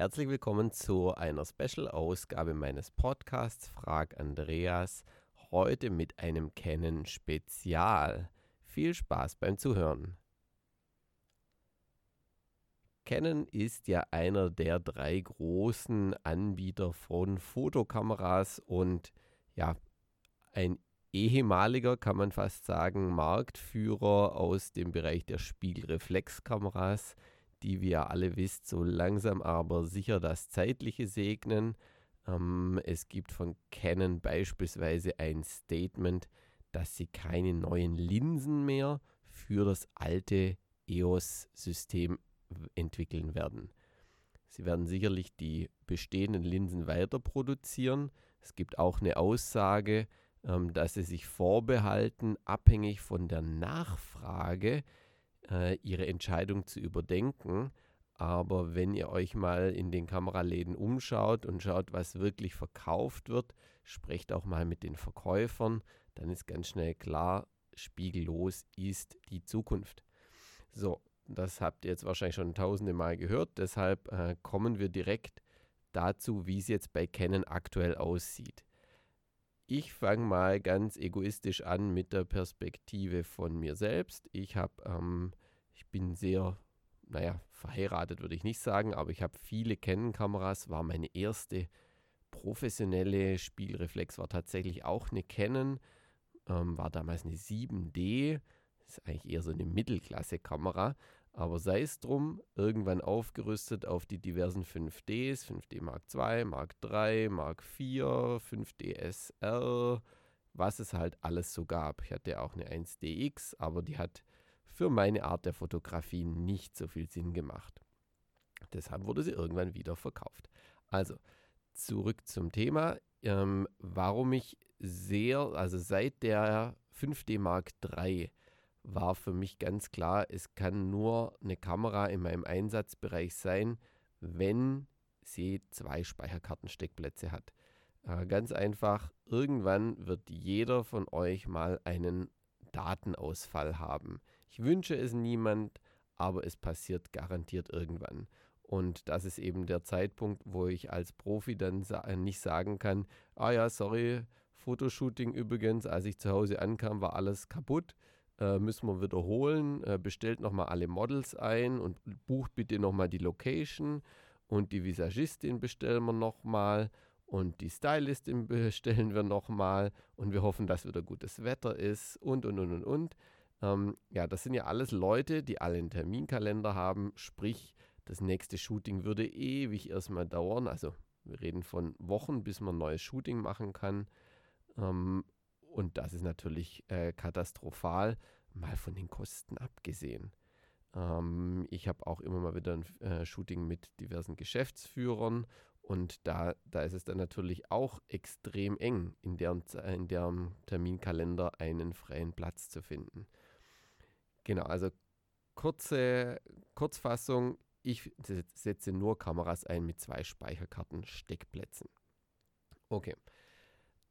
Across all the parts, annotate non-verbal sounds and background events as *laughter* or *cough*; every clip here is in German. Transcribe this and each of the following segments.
Herzlich willkommen zu einer Special-Ausgabe meines Podcasts Frag Andreas. Heute mit einem Canon Spezial. Viel Spaß beim Zuhören. Canon ist ja einer der drei großen Anbieter von Fotokameras und ja, ein ehemaliger, kann man fast sagen, Marktführer aus dem Bereich der Spiegelreflexkameras, die wir alle wisst, so langsam aber sicher das Zeitliche segnen. Ähm, es gibt von Canon beispielsweise ein Statement, dass sie keine neuen Linsen mehr für das alte EOS-System entwickeln werden. Sie werden sicherlich die bestehenden Linsen weiter produzieren. Es gibt auch eine Aussage, ähm, dass sie sich vorbehalten, abhängig von der Nachfrage äh, ihre Entscheidung zu überdenken. Aber wenn ihr euch mal in den Kameraläden umschaut und schaut, was wirklich verkauft wird, sprecht auch mal mit den Verkäufern, dann ist ganz schnell klar, spiegellos ist die Zukunft. So, das habt ihr jetzt wahrscheinlich schon tausende Mal gehört. Deshalb äh, kommen wir direkt dazu, wie es jetzt bei Canon aktuell aussieht. Ich fange mal ganz egoistisch an mit der Perspektive von mir selbst. Ich habe, ähm, ich bin sehr, naja, verheiratet würde ich nicht sagen, aber ich habe viele Canon-Kameras. War meine erste professionelle Spielreflex, war tatsächlich auch eine Canon, ähm, war damals eine 7D. Das ist eigentlich eher so eine Mittelklasse-Kamera. Aber sei es drum, irgendwann aufgerüstet auf die diversen 5Ds, 5D Mark II, Mark III, Mark IV, 5D SL, was es halt alles so gab. Ich hatte auch eine 1DX, aber die hat für meine Art der Fotografie nicht so viel Sinn gemacht. Deshalb wurde sie irgendwann wieder verkauft. Also, zurück zum Thema. Ähm, warum ich sehr, also seit der 5D Mark III war für mich ganz klar, es kann nur eine Kamera in meinem Einsatzbereich sein, wenn sie zwei Speicherkartensteckplätze hat. Äh, ganz einfach, irgendwann wird jeder von euch mal einen Datenausfall haben. Ich wünsche es niemand, aber es passiert garantiert irgendwann. Und das ist eben der Zeitpunkt, wo ich als Profi dann sa nicht sagen kann, ah ja, sorry, Fotoshooting übrigens, als ich zu Hause ankam, war alles kaputt äh, müssen wir wiederholen. Äh, bestellt nochmal alle Models ein und bucht bitte nochmal die Location. Und die Visagistin bestellen wir nochmal. Und die Stylistin *laughs* bestellen wir nochmal. Und wir hoffen, dass wieder gutes Wetter ist. Und, und, und, und, und. Ähm, ja, das sind ja alles Leute, die alle einen Terminkalender haben. Sprich, das nächste Shooting würde ewig erstmal dauern. Also wir reden von Wochen, bis man ein neues Shooting machen kann. Ähm, und das ist natürlich äh, katastrophal, mal von den Kosten abgesehen. Ähm, ich habe auch immer mal wieder ein äh, Shooting mit diversen Geschäftsführern und da, da ist es dann natürlich auch extrem eng, in deren, in deren Terminkalender einen freien Platz zu finden. Genau, also kurze Kurzfassung, ich setze nur Kameras ein mit zwei Speicherkarten-Steckplätzen. Okay.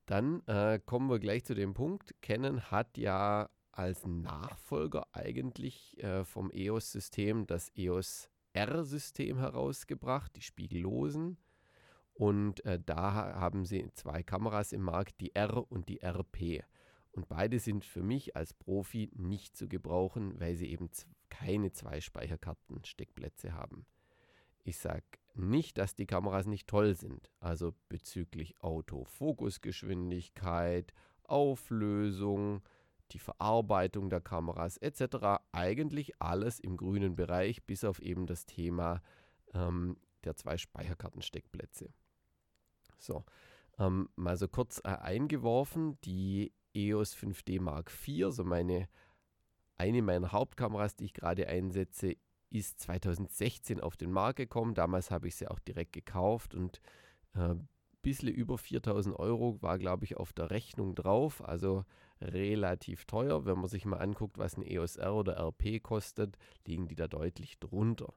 Dann äh, kommen wir gleich zu dem Punkt. Canon hat ja als Nachfolger eigentlich äh, vom EOS-System das EOS R-System herausgebracht, die spiegellosen. Und äh, da haben sie zwei Kameras im Markt, die R und die RP. Und beide sind für mich als Profi nicht zu gebrauchen, weil sie eben keine zwei Speicherkarten-Steckplätze haben. Ich sage nicht, dass die Kameras nicht toll sind, also bezüglich Autofokusgeschwindigkeit, Auflösung, die Verarbeitung der Kameras etc. Eigentlich alles im grünen Bereich, bis auf eben das Thema ähm, der zwei Speicherkartensteckplätze. So, ähm, mal so kurz äh, eingeworfen, die EOS 5D Mark IV, so meine eine meiner Hauptkameras, die ich gerade einsetze, ist 2016 auf den Markt gekommen. Damals habe ich sie auch direkt gekauft und ein äh, bisschen über 4000 Euro war, glaube ich, auf der Rechnung drauf. Also relativ teuer. Wenn man sich mal anguckt, was ein EOS R oder RP kostet, liegen die da deutlich drunter.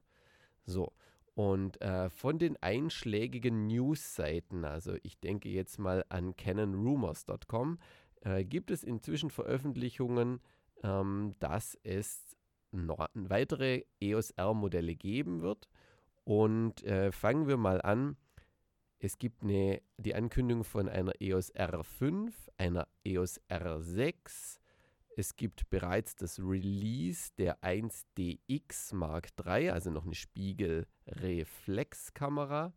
So, und äh, von den einschlägigen News-Seiten, also ich denke jetzt mal an canonrumors.com, äh, gibt es inzwischen Veröffentlichungen, ähm, dass es noch weitere EOS R-Modelle geben wird Und äh, fangen wir mal an. Es gibt eine, die Ankündigung von einer EOS R5, einer EOS R6. Es gibt bereits das Release der 1DX Mark III, also noch eine Spiegelreflexkamera.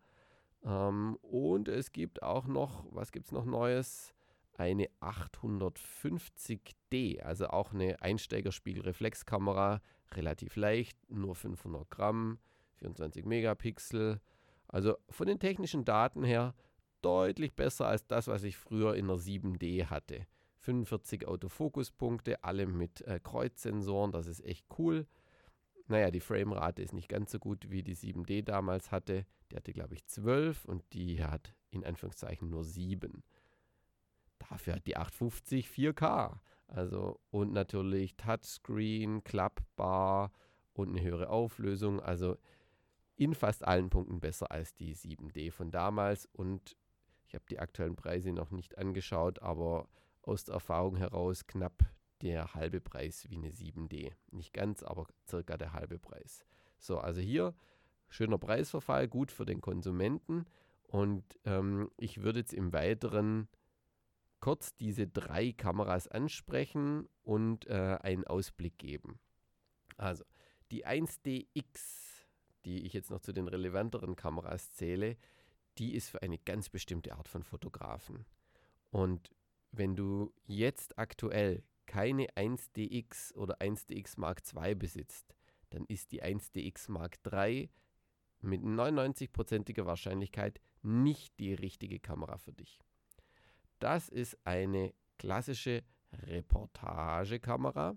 Ähm, und es gibt auch noch, was gibt es noch Neues? Eine 850D, also auch eine Einsteigerspiegelreflexkamera, relativ leicht, nur 500 Gramm, 24 Megapixel. Also von den technischen Daten her deutlich besser als das, was ich früher in der 7D hatte. 45 Autofokuspunkte, alle mit äh, Kreuzsensoren, das ist echt cool. Naja, die Framerate ist nicht ganz so gut wie die 7D damals hatte. Die hatte, glaube ich, 12 und die hat in Anführungszeichen nur 7. Dafür hat die 850 4K. Also und natürlich Touchscreen, klappbar und eine höhere Auflösung. Also in fast allen Punkten besser als die 7D von damals. Und ich habe die aktuellen Preise noch nicht angeschaut, aber aus der Erfahrung heraus knapp der halbe Preis wie eine 7D. Nicht ganz, aber circa der halbe Preis. So, also hier schöner Preisverfall, gut für den Konsumenten. Und ähm, ich würde jetzt im Weiteren kurz diese drei Kameras ansprechen und äh, einen Ausblick geben. Also die 1DX die ich jetzt noch zu den relevanteren Kameras zähle, die ist für eine ganz bestimmte Art von Fotografen. Und wenn du jetzt aktuell keine 1DX oder 1DX Mark II besitzt, dann ist die 1DX Mark III mit 99%iger Wahrscheinlichkeit nicht die richtige Kamera für dich. Das ist eine klassische Reportagekamera,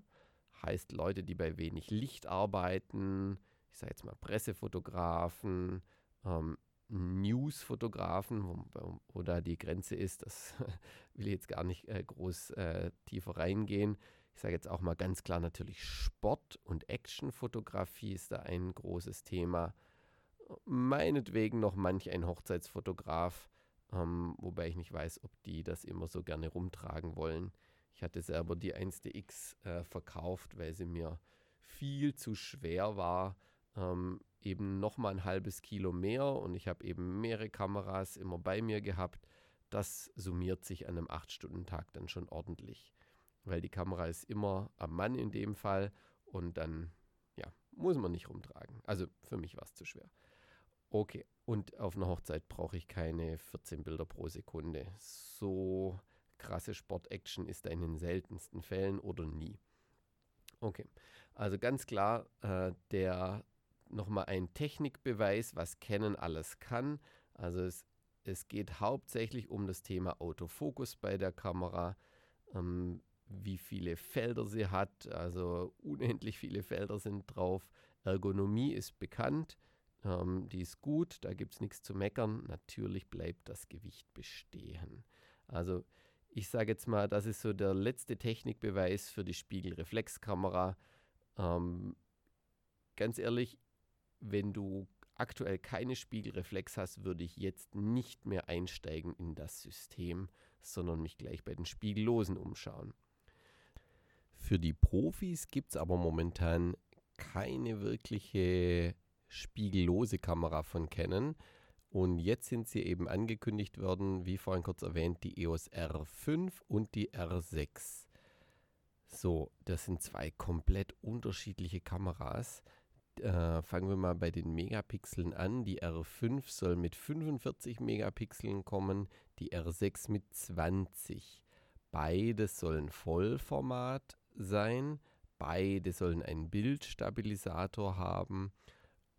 heißt Leute, die bei wenig Licht arbeiten, ich sage jetzt mal Pressefotografen, ähm, Newsfotografen, wo, wo, da die Grenze ist, das *laughs* will ich jetzt gar nicht äh, groß äh, tiefer reingehen. Ich sage jetzt auch mal ganz klar natürlich Sport- und Actionfotografie ist da ein großes Thema. Meinetwegen noch manch ein Hochzeitsfotograf, ähm, wobei ich nicht weiß, ob die das immer so gerne rumtragen wollen. Ich hatte selber die 1DX äh, verkauft, weil sie mir viel zu schwer war ähm, eben nochmal ein halbes Kilo mehr und ich habe eben mehrere Kameras immer bei mir gehabt. Das summiert sich an einem 8-Stunden-Tag dann schon ordentlich, weil die Kamera ist immer am Mann in dem Fall und dann ja, muss man nicht rumtragen. Also für mich war es zu schwer. Okay, und auf einer Hochzeit brauche ich keine 14 Bilder pro Sekunde. So krasse Sport-Action ist da in den seltensten Fällen oder nie. Okay, also ganz klar, äh, der nochmal ein Technikbeweis, was Canon alles kann. Also es, es geht hauptsächlich um das Thema Autofokus bei der Kamera, ähm, wie viele Felder sie hat, also unendlich viele Felder sind drauf. Ergonomie ist bekannt, ähm, die ist gut, da gibt es nichts zu meckern. Natürlich bleibt das Gewicht bestehen. Also ich sage jetzt mal, das ist so der letzte Technikbeweis für die Spiegelreflexkamera. Ähm, ganz ehrlich, wenn du aktuell keine Spiegelreflex hast, würde ich jetzt nicht mehr einsteigen in das System, sondern mich gleich bei den Spiegellosen umschauen. Für die Profis gibt es aber momentan keine wirkliche spiegellose Kamera von Canon. Und jetzt sind sie eben angekündigt worden, wie vorhin kurz erwähnt, die EOS R5 und die R6. So, das sind zwei komplett unterschiedliche Kameras äh, fangen wir mal bei den Megapixeln an. Die R5 soll mit 45 Megapixeln kommen, die R6 mit 20. Beide sollen Vollformat sein. Beide sollen einen Bildstabilisator haben.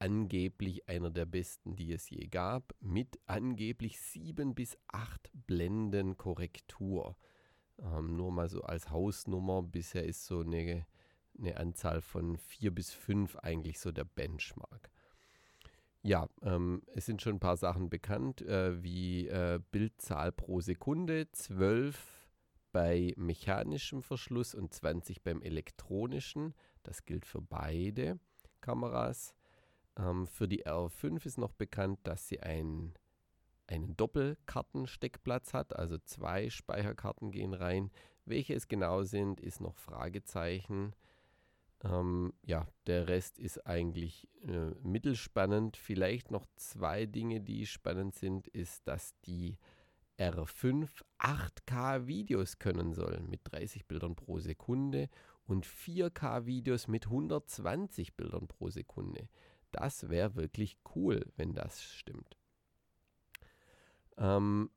Angeblich einer der besten, die es je gab, mit angeblich 7 bis 8 Blenden Korrektur. Ähm, nur mal so als Hausnummer. Bisher ist so eine eine Anzahl von vier bis fünf eigentlich so der Benchmark. Ja, ähm, es sind schon ein paar Sachen bekannt, äh, wie äh, Bildzahl pro Sekunde, 12 bei mechanischem Verschluss und 20 beim elektronischen. Das gilt für beide Kameras. Ähm, für die R5 ist noch bekannt, dass sie ein, einen Doppelkartensteckplatz hat, also zwei Speicherkarten gehen rein. Welche es genau sind, ist noch Fragezeichen. Ähm, ja, der Rest ist eigentlich äh, mittelspannend. Vielleicht noch zwei Dinge, die spannend sind, ist, dass die R5 8K Videos können soll mit 30 Bildern pro Sekunde und 4K Videos mit 120 Bildern pro Sekunde. Das wäre wirklich cool, wenn das stimmt. Ähm,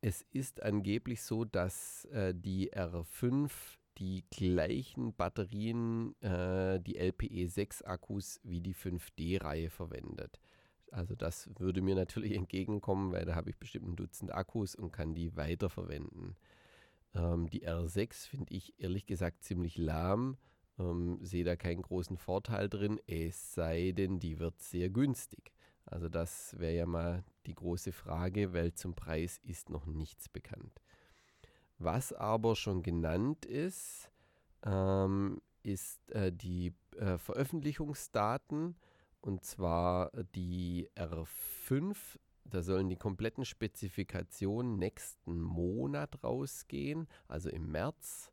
es ist angeblich so, dass äh, die R5 die gleichen Batterien, äh, die LPE6-Akkus wie die 5D-Reihe verwendet. Also das würde mir natürlich *laughs* entgegenkommen, weil da habe ich bestimmt ein Dutzend Akkus und kann die weiterverwenden. Ähm, die R6 finde ich ehrlich gesagt ziemlich lahm. Ähm, sehe da keinen großen Vorteil drin, es sei denn, die wird sehr günstig. Also das wäre ja mal die große Frage, weil zum Preis ist noch nichts bekannt. Was aber schon genannt ist, ähm, ist äh, die äh, Veröffentlichungsdaten und zwar die R5. Da sollen die kompletten Spezifikationen nächsten Monat rausgehen, also im März.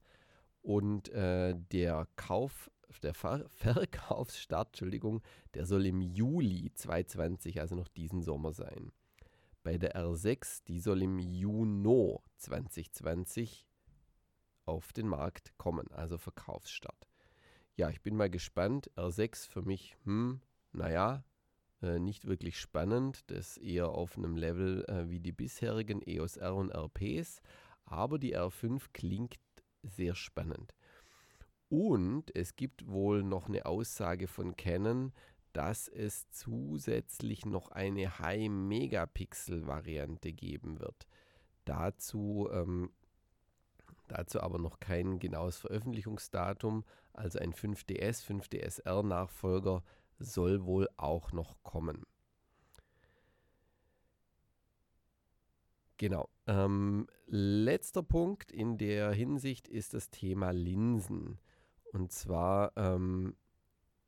Und äh, der Kauf, der Ver *laughs* Verkaufsstart, Entschuldigung, der soll im Juli 2020, also noch diesen Sommer sein. Bei der R6, die soll im Juni 2020 auf den Markt kommen, also Verkaufsstart. Ja, ich bin mal gespannt. R6 für mich, hm, naja, äh, nicht wirklich spannend. Das eher auf einem Level äh, wie die bisherigen EOS R und RPs. Aber die R5 klingt sehr spannend. Und es gibt wohl noch eine Aussage von Canon, dass es zusätzlich noch eine High-Megapixel-Variante geben wird. Dazu, ähm, dazu aber noch kein genaues Veröffentlichungsdatum. Also ein 5DS, 5DSR-Nachfolger soll wohl auch noch kommen. Genau. Ähm, letzter Punkt in der Hinsicht ist das Thema Linsen. Und zwar, ähm,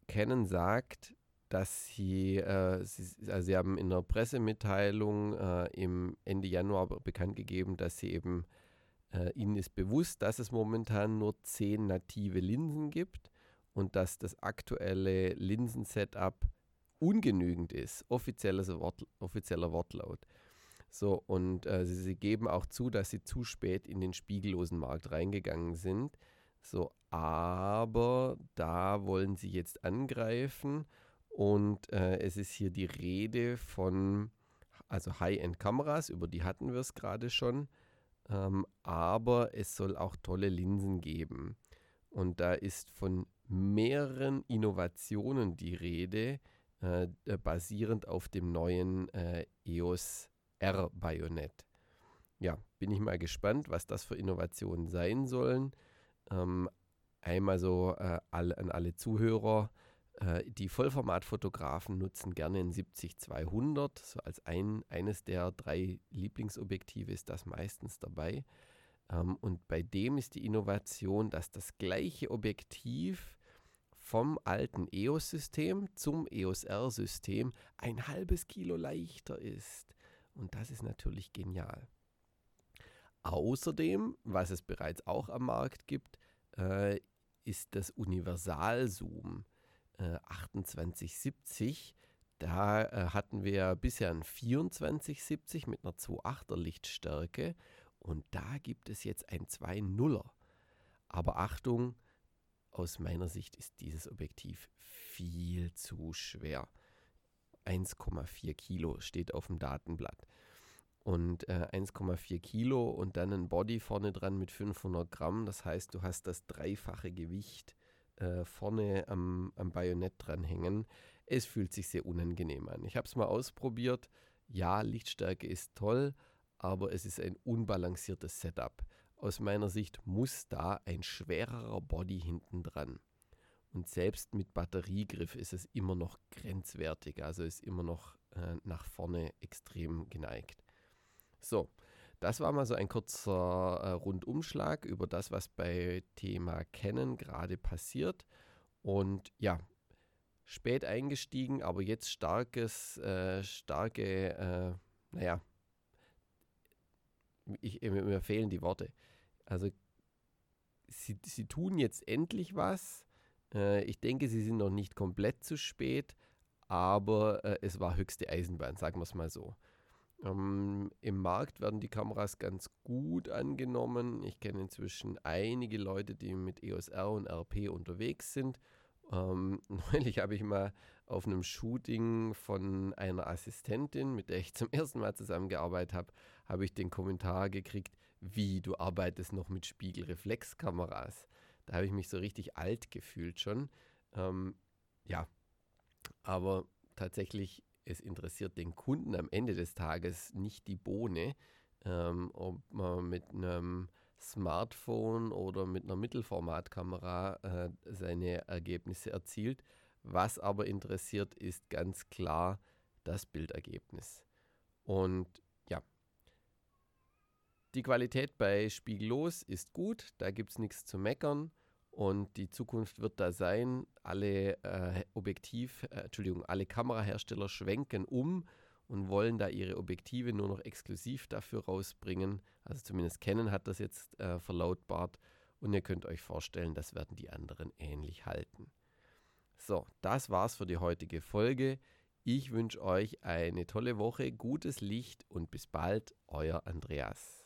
Canon sagt, dass sie, äh, sie, also sie haben in einer Pressemitteilung äh, im Ende Januar bekannt gegeben, dass sie eben, äh, ihnen ist bewusst, dass es momentan nur zehn native Linsen gibt und dass das aktuelle Linsen-Setup ungenügend ist. Offizielles Wort, offizieller Wortlaut. So, und äh, sie, sie, geben auch zu, dass sie zu spät in den spiegellosen Markt reingegangen sind. So, aber da wollen sie jetzt angreifen und äh, es ist hier die Rede von, also High-End-Kameras, über die hatten wir es gerade schon. Ähm, aber es soll auch tolle Linsen geben. Und da ist von mehreren Innovationen die Rede, äh, basierend auf dem neuen äh, EOS R Bajonett. Ja, bin ich mal gespannt, was das für Innovationen sein sollen. Ähm, einmal so äh, all, an alle Zuhörer. Äh, die Vollformatfotografen nutzen gerne ein 70-200. So als ein, eines der drei Lieblingsobjektive ist das meistens dabei. Ähm, und bei dem ist die Innovation, dass das gleiche Objektiv vom alten EOS-System zum EOS R-System ein halbes Kilo leichter ist. Und das ist natürlich genial. Außerdem, was es bereits auch am Markt gibt, äh, ist das Universalzoom. 2870. Äh, da äh, hatten wir bisher ein 2470 mit einer 2.8er Lichtstärke und da gibt es jetzt ein 2.0er. Aber Achtung, aus meiner Sicht ist dieses Objektiv viel zu schwer. 1,4 Kilo steht auf dem Datenblatt. Und äh, 1,4 Kilo und dann ein Body vorne dran mit 500 Gramm. Das heißt, du hast das dreifache Gewicht äh, vorne am, am Bajonett dranhängen. Es fühlt sich sehr unangenehm an. Ich habe es mal ausprobiert. Ja, Lichtstärke ist toll, aber es ist ein unbalanciertes Setup. Aus meiner Sicht muss da ein schwererer Body hinten dran. Und selbst mit Batteriegriff ist es immer noch grenzwertig, also ist immer noch äh, nach vorne extrem geneigt. So, das war mal so ein kurzer äh, Rundumschlag über das, was bei Thema Canon gerade passiert. Und ja, spät eingestiegen, aber jetzt starkes, äh, starke, äh, naja, ich, mir fehlen die Worte. Also sie, sie tun jetzt endlich was. Äh, ich denke, sie sind noch nicht komplett zu spät, aber äh, es war höchste Eisenbahn, sagen wir es mal so. Ähm, Im Markt werden die Kameras ganz gut angenommen. Ich kenne inzwischen einige Leute, die mit EOS R und RP unterwegs sind. Ähm, *laughs* neulich habe ich mal auf einem Shooting von einer Assistentin, mit der ich zum ersten Mal zusammengearbeitet habe, habe ich den Kommentar gekriegt, wie du arbeitest noch mit Spiegelreflexkameras. Da habe ich mich so richtig alt gefühlt schon. Ähm, ja, aber tatsächlich, es interessiert den Kunden am Ende des Tages nicht die Bohne, ähm, ob man mit einem Smartphone oder mit einer Mittelformatkamera äh, seine Ergebnisse erzielt. Was aber interessiert, ist ganz klar das Bildergebnis. Und ja, die Qualität bei Spiegellos ist gut, da gibt es nichts zu meckern. Und die Zukunft wird da sein, alle äh, Objektiv, äh, Entschuldigung, alle Kamerahersteller schwenken um und wollen da ihre Objektive nur noch exklusiv dafür rausbringen. Also zumindest Canon hat das jetzt äh, verlautbart und ihr könnt euch vorstellen, das werden die anderen ähnlich halten. So, das war's für die heutige Folge. Ich wünsche euch eine tolle Woche, gutes Licht und bis bald, euer Andreas.